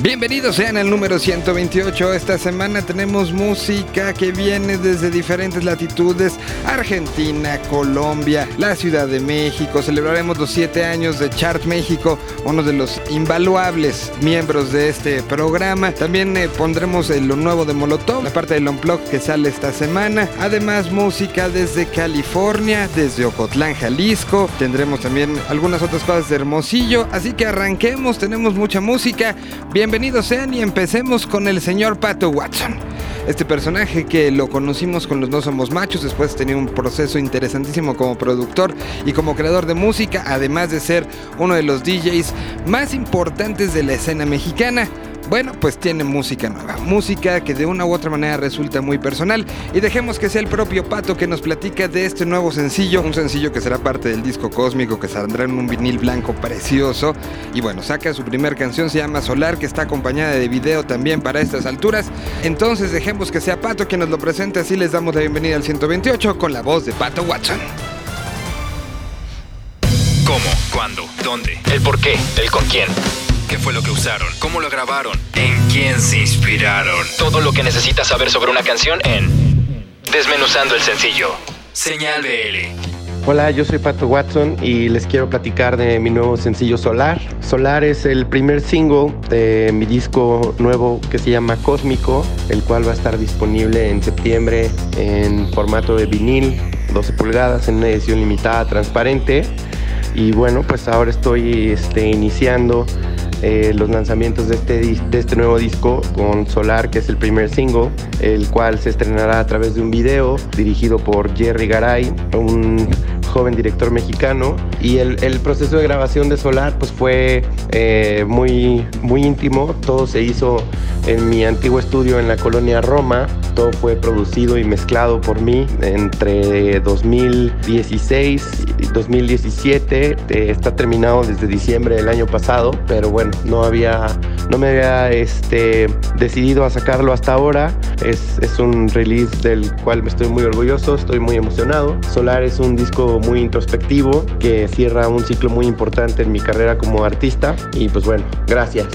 Bienvenidos sean al número 128. Esta semana tenemos música que viene desde diferentes latitudes: Argentina, Colombia, la Ciudad de México. Celebraremos los 7 años de Chart México, uno de los invaluables miembros de este programa. También eh, pondremos lo nuevo de Molotov, la parte del Unplug que sale esta semana. Además, música desde California, desde Ocotlán, Jalisco. Tendremos también algunas otras cosas de Hermosillo. Así que arranquemos, tenemos mucha música. Bienvenidos sean y empecemos con el señor Pato Watson. Este personaje que lo conocimos con los No Somos Machos, después tenía un proceso interesantísimo como productor y como creador de música, además de ser uno de los DJs más importantes de la escena mexicana. Bueno, pues tiene música nueva, música que de una u otra manera resulta muy personal y dejemos que sea el propio Pato que nos platica de este nuevo sencillo, un sencillo que será parte del disco cósmico que saldrá en un vinil blanco precioso y bueno, saca su primer canción, se llama Solar, que está acompañada de video también para estas alturas, entonces dejemos que sea Pato quien nos lo presente, así les damos la bienvenida al 128 con la voz de Pato Watson. ¿Cómo? ¿Cuándo? ¿Dónde? ¿El por qué? ¿El con quién? ¿Qué fue lo que usaron? ¿Cómo lo grabaron? ¿En quién se inspiraron? Todo lo que necesitas saber sobre una canción en Desmenuzando el sencillo. Señal BL. Hola, yo soy Pato Watson y les quiero platicar de mi nuevo sencillo Solar. Solar es el primer single de mi disco nuevo que se llama Cósmico, el cual va a estar disponible en septiembre en formato de vinil, 12 pulgadas, en una edición limitada transparente. Y bueno, pues ahora estoy este, iniciando eh, los lanzamientos de este, de este nuevo disco con Solar, que es el primer single, el cual se estrenará a través de un video dirigido por Jerry Garay, un joven director mexicano. Y el, proceso de grabación de Solar pues fue eh, muy, muy íntimo, todo se hizo en mi antiguo estudio en la colonia Roma. Todo fue producido y mezclado por mí entre 2016 y 2017. Eh, está terminado desde diciembre del año pasado, pero bueno, no había, no me había este, decidido a sacarlo hasta ahora. Es, es un release del cual me estoy muy orgulloso, estoy muy emocionado. Solar es un disco muy introspectivo que cierra un ciclo muy importante en mi carrera como artista. Y pues bueno, gracias.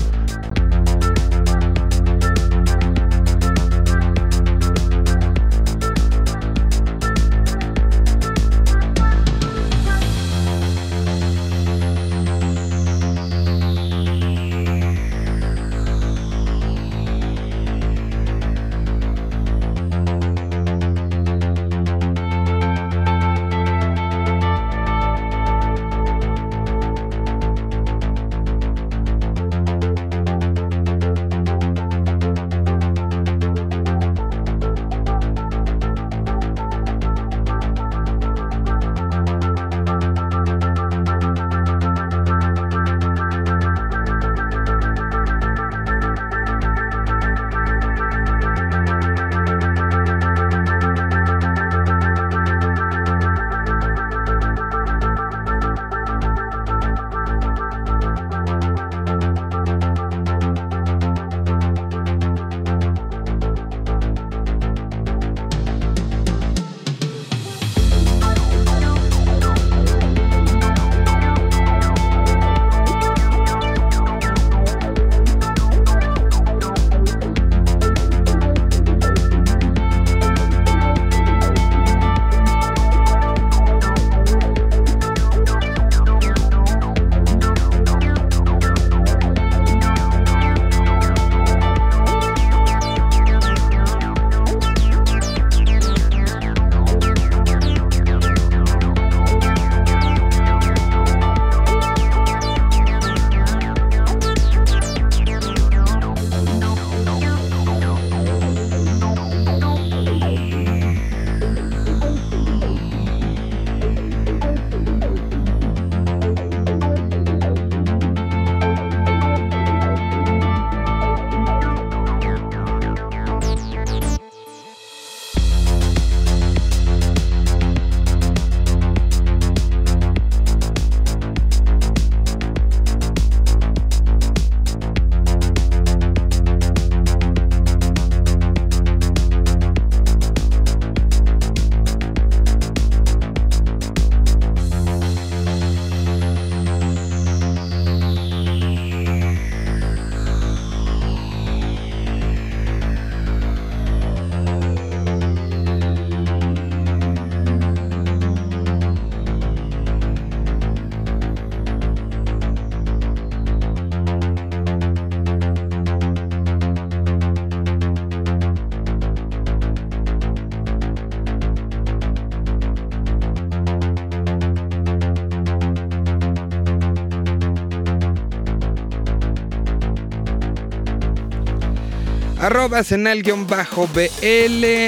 Arroba senal-bl,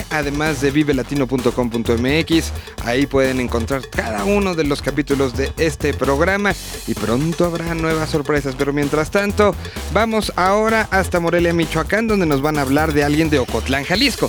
además de vivelatino.com.mx. Ahí pueden encontrar cada uno de los capítulos de este programa y pronto habrá nuevas sorpresas. Pero mientras tanto, vamos ahora hasta Morelia, Michoacán, donde nos van a hablar de alguien de Ocotlán, Jalisco.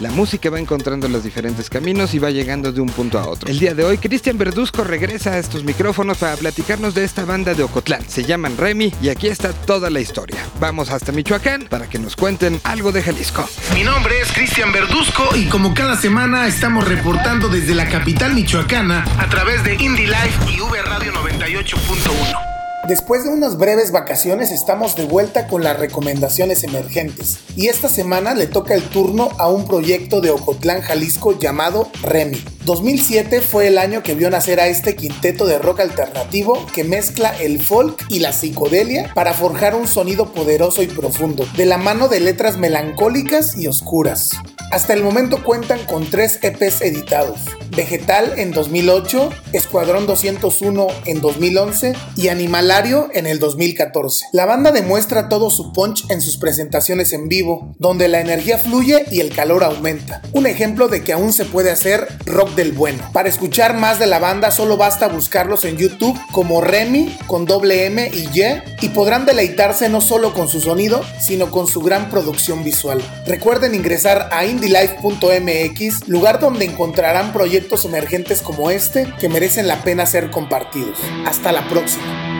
La música va encontrando los diferentes caminos y va llegando de un punto a otro. El día de hoy, Cristian Verduzco regresa a estos micrófonos para platicarnos de esta banda de Ocotlán. Se llaman Remy y aquí está toda la historia. Vamos hasta Michoacán para que nos cuenten algo de Jalisco. Mi nombre es Cristian Verduzco y como cada semana estamos reportando desde la capital michoacana a través de Indie Life y V Radio 98.1. Después de unas breves vacaciones estamos de vuelta con las recomendaciones emergentes y esta semana le toca el turno a un proyecto de Ocotlán, Jalisco llamado Remy. 2007 fue el año que vio nacer a este quinteto de rock alternativo que mezcla el folk y la psicodelia para forjar un sonido poderoso y profundo, de la mano de letras melancólicas y oscuras. Hasta el momento cuentan con tres EPs editados, Vegetal en 2008, Escuadrón 201 en 2011 y Animalario en el 2014. La banda demuestra todo su punch en sus presentaciones en vivo, donde la energía fluye y el calor aumenta. Un ejemplo de que aún se puede hacer rock del bueno. Para escuchar más de la banda solo basta buscarlos en YouTube como Remy con doble M y Y y podrán deleitarse no solo con su sonido, sino con su gran producción visual. Recuerden ingresar a indylife.mx, lugar donde encontrarán proyectos emergentes como este que merecen la pena ser compartidos. Hasta la próxima.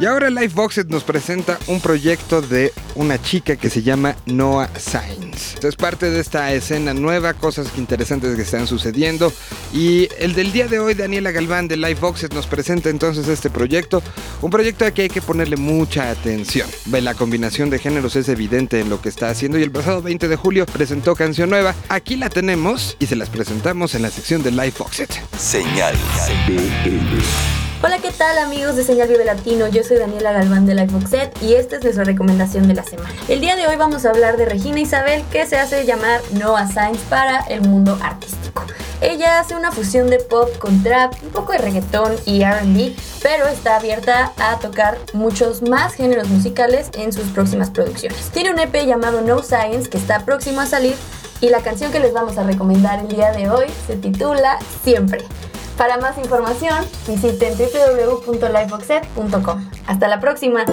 Lifeboxed nos presenta un proyecto de una chica que se llama Noah Sainz. Es parte de esta escena nueva, cosas interesantes que están sucediendo. Y el del día de hoy, Daniela Galván de Lifeboxed nos presenta entonces este proyecto. Un proyecto al que hay que ponerle mucha atención. La combinación de géneros es evidente en lo que está haciendo. Y el pasado 20 de julio presentó canción nueva. Aquí la tenemos y se las presentamos en la sección de Lifeboxed. Señal BL. Hola, ¿qué tal amigos de Señal Vive Latino? Yo soy Daniela Galván de Lifeboxet y esta es nuestra recomendación de la semana. El día de hoy vamos a hablar de Regina Isabel, que se hace llamar Noah Science para el mundo artístico. Ella hace una fusión de pop con trap, un poco de reggaetón y RB, pero está abierta a tocar muchos más géneros musicales en sus próximas producciones. Tiene un EP llamado No Science que está próximo a salir y la canción que les vamos a recomendar el día de hoy se titula Siempre. Para más información, visiten www.lifeboxet.com. Hasta la próxima.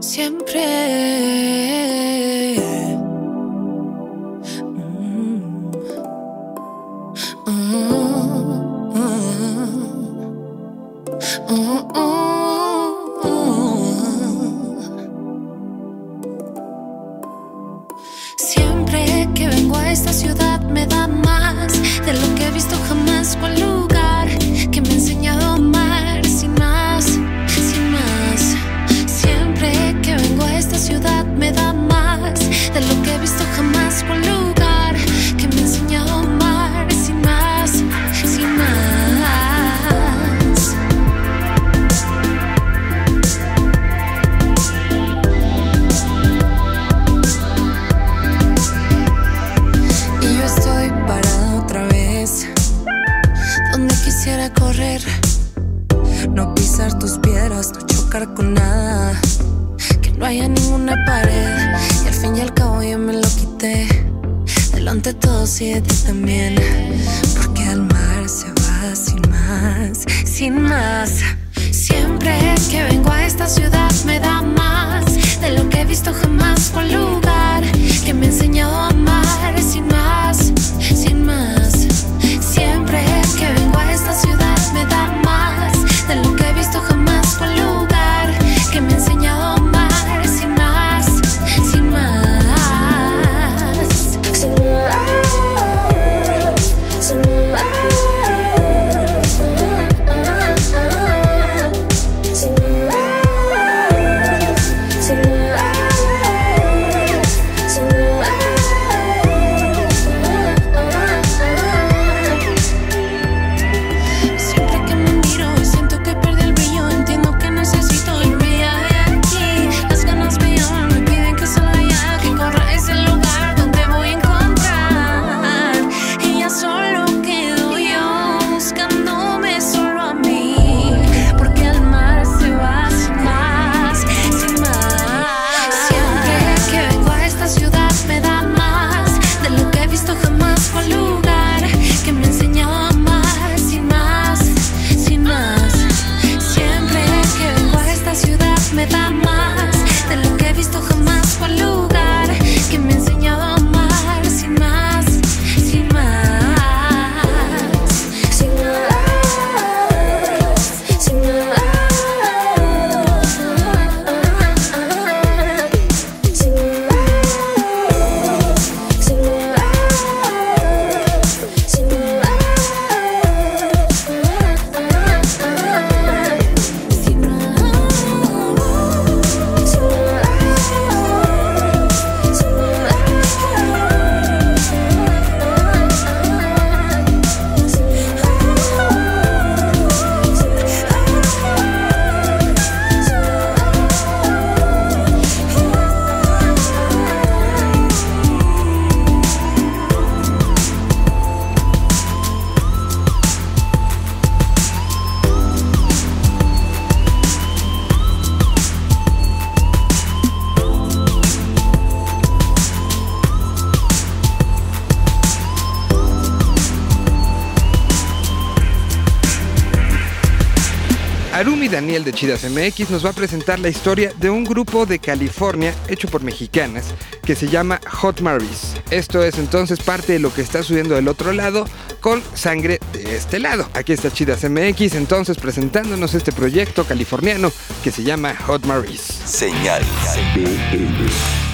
Siempre. Siempre Delante de todos Daniel de Chidas MX nos va a presentar la historia de un grupo de California hecho por mexicanas que se llama Hot Maris. Esto es entonces parte de lo que está subiendo del otro lado con sangre de este lado. Aquí está Chidas MX entonces presentándonos este proyecto californiano que se llama Hot Maris. Señal.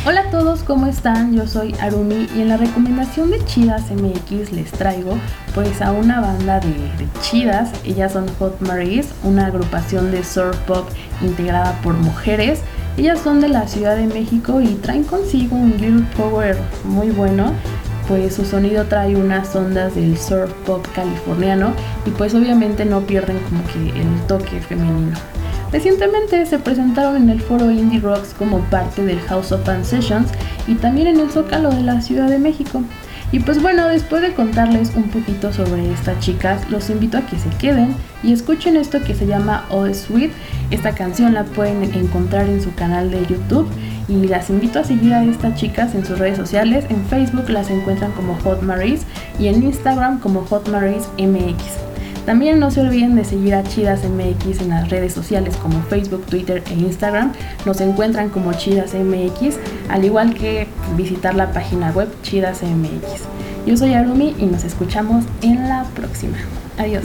Hola a todos, ¿cómo están? Yo soy Arumi y en la recomendación de Chidas MX les traigo pues a una banda de, de chidas. Ellas son Hot Maris, una agrupación de surf pop integrada por mujeres. Ellas son de la Ciudad de México y traen consigo un girl power muy bueno. pues su sonido trae unas ondas del surf pop californiano y pues obviamente no pierden como que el toque femenino. Recientemente se presentaron en el foro Indie Rocks como parte del House of Fun Sessions y también en el Zócalo de la Ciudad de México. Y pues bueno, después de contarles un poquito sobre estas chicas, los invito a que se queden y escuchen esto que se llama All Sweet. Esta canción la pueden encontrar en su canal de YouTube y las invito a seguir a estas chicas en sus redes sociales. En Facebook las encuentran como Hot Maris y en Instagram como Hot Maris MX. También no se olviden de seguir a Chidas MX en las redes sociales como Facebook, Twitter e Instagram. Nos encuentran como Chidas MX, al igual que visitar la página web Chidas MX. Yo soy Arumi y nos escuchamos en la próxima. Adiós.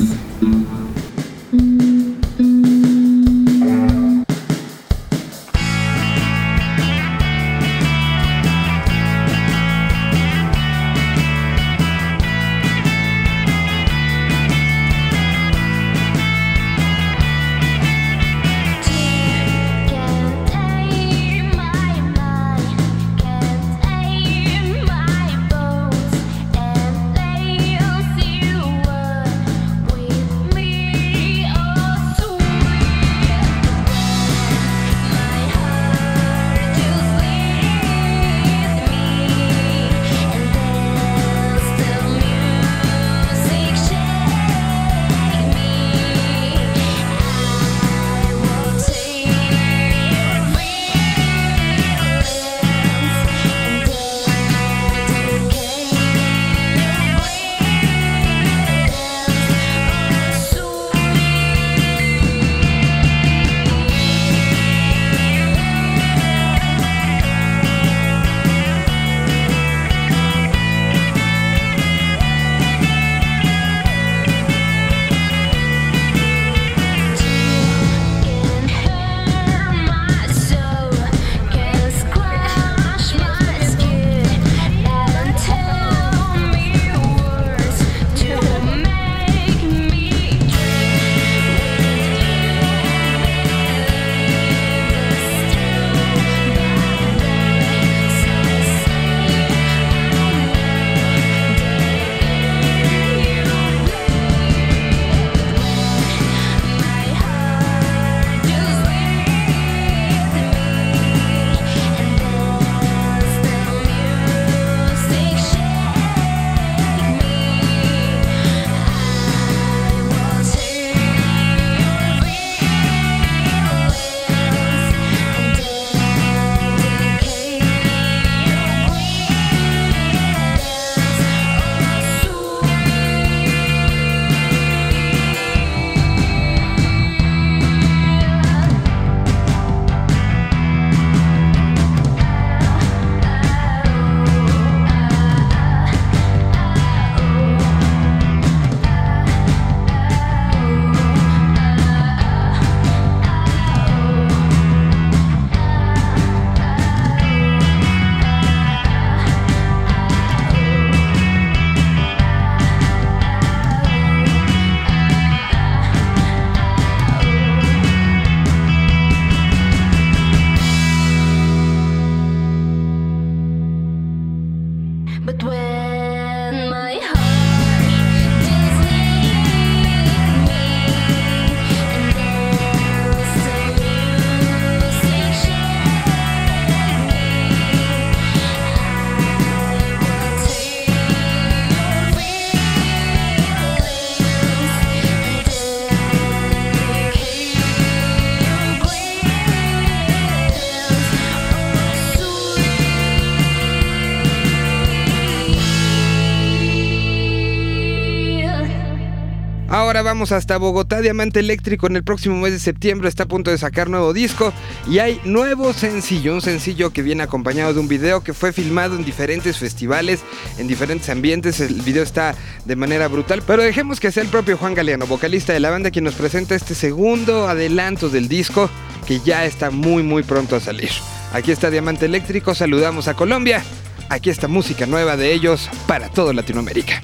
Hasta Bogotá, Diamante Eléctrico en el próximo mes de septiembre está a punto de sacar nuevo disco y hay nuevo sencillo, un sencillo que viene acompañado de un video que fue filmado en diferentes festivales, en diferentes ambientes, el video está de manera brutal, pero dejemos que sea el propio Juan Galeano, vocalista de la banda, quien nos presenta este segundo adelanto del disco que ya está muy muy pronto a salir. Aquí está Diamante Eléctrico, saludamos a Colombia, aquí está música nueva de ellos para todo Latinoamérica.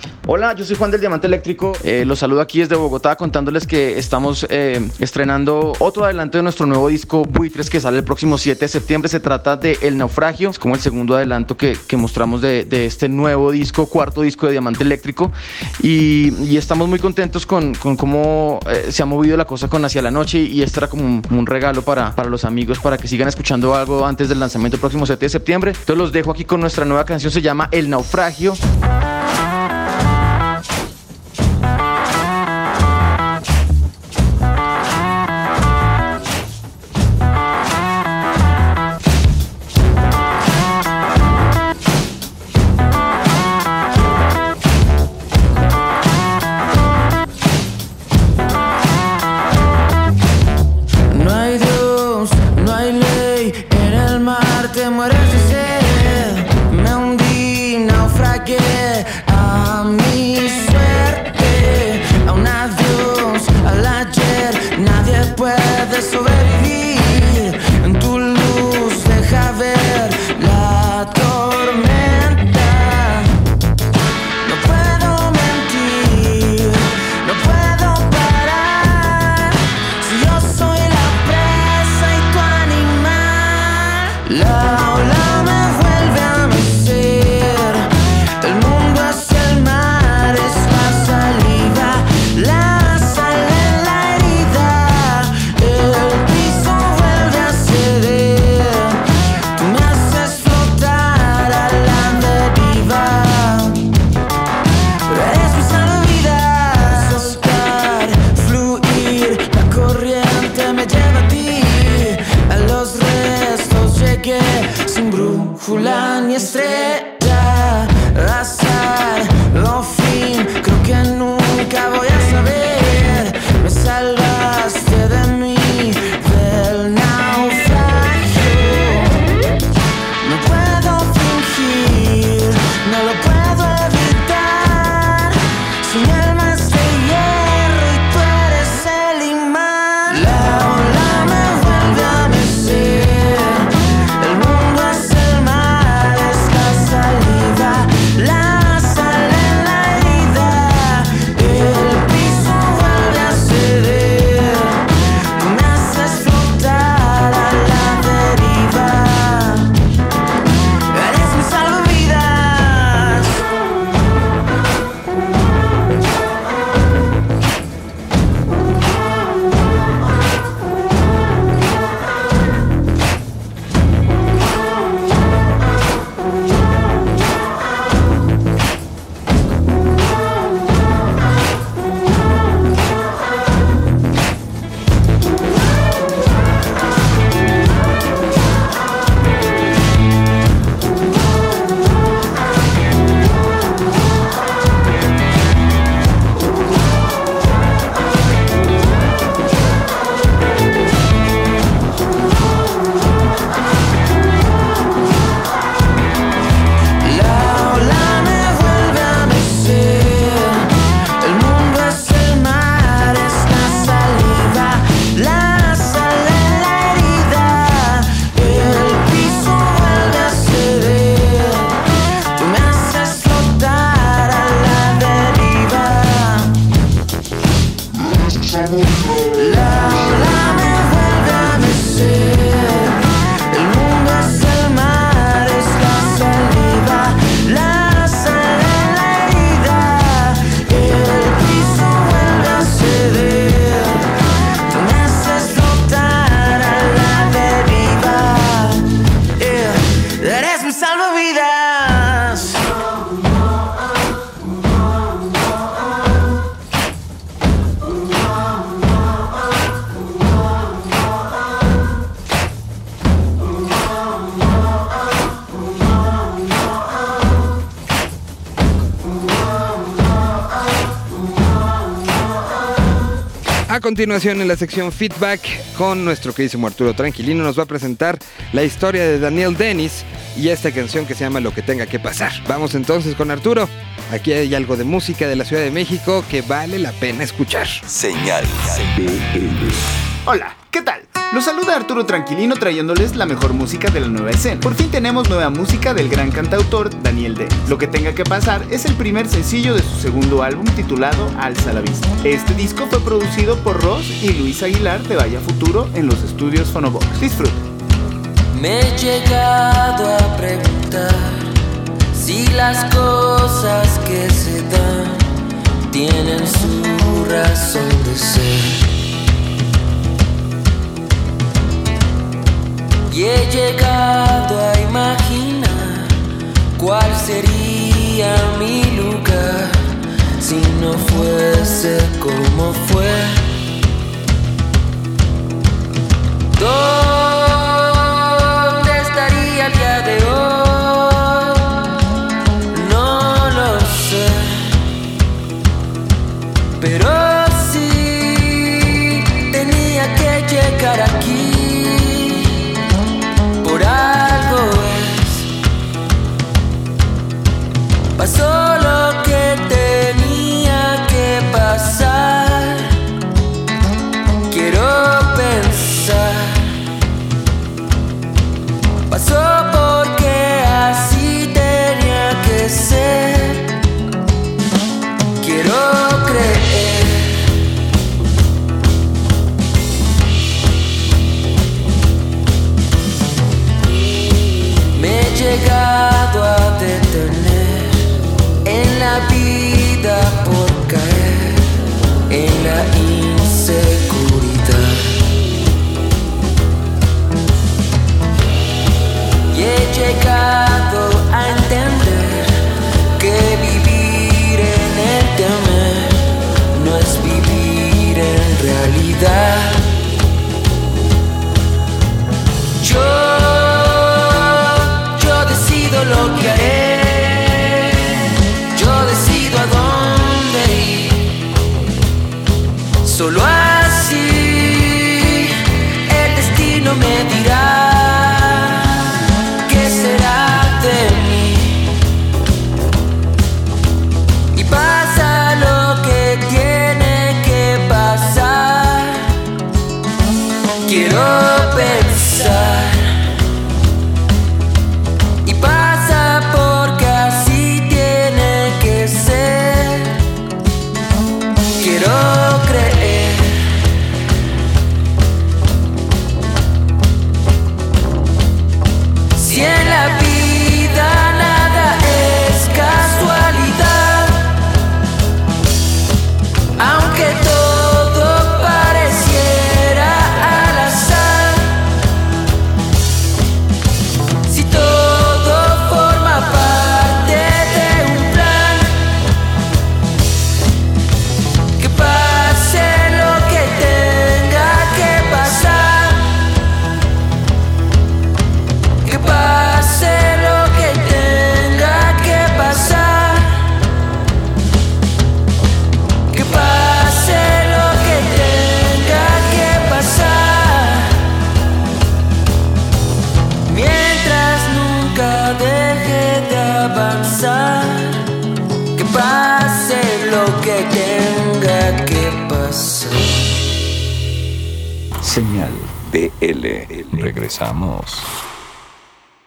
Hola, yo soy Juan del Diamante Eléctrico. Eh, los saludo aquí desde Bogotá contándoles que estamos eh, estrenando otro adelanto de nuestro nuevo disco Buitres que sale el próximo 7 de septiembre. Se trata de El Naufragio. Es como el segundo adelanto que, mostramos de, este nuevo disco, cuarto disco de Diamante Eléctrico. Y, estamos muy contentos con, cómo eh, se ha movido la cosa con Hacia la Noche. Y este era como un, un, regalo para, para los amigos para que sigan escuchando algo antes del lanzamiento el próximo 7 de septiembre. Entonces los dejo aquí con nuestra nueva canción. Se llama El Naufragio. Love continuación en la sección feedback con nuestro queridísimo Arturo Tranquilino nos va a presentar la historia de Daniel Dennis y esta canción que se llama Lo que tenga que pasar. Vamos entonces con Arturo. Aquí hay algo de música de la Ciudad de México que vale la pena escuchar. Señal Hola, ¿qué tal? Los saluda Arturo Tranquilino trayéndoles la mejor música de la nueva escena. Por fin tenemos nueva música del gran cantautor Daniel D. Lo que tenga que pasar es el primer sencillo de su segundo álbum titulado Alza la Vista. Este disco fue producido por Ross y Luis Aguilar de Vaya Futuro en los estudios Phonobox. Disfruten. Me he llegado a preguntar si las cosas que se dan tienen su razón de ser. Y he llegado a imaginar cuál sería mi lugar si no fuese como fue. ¿Dónde Passou.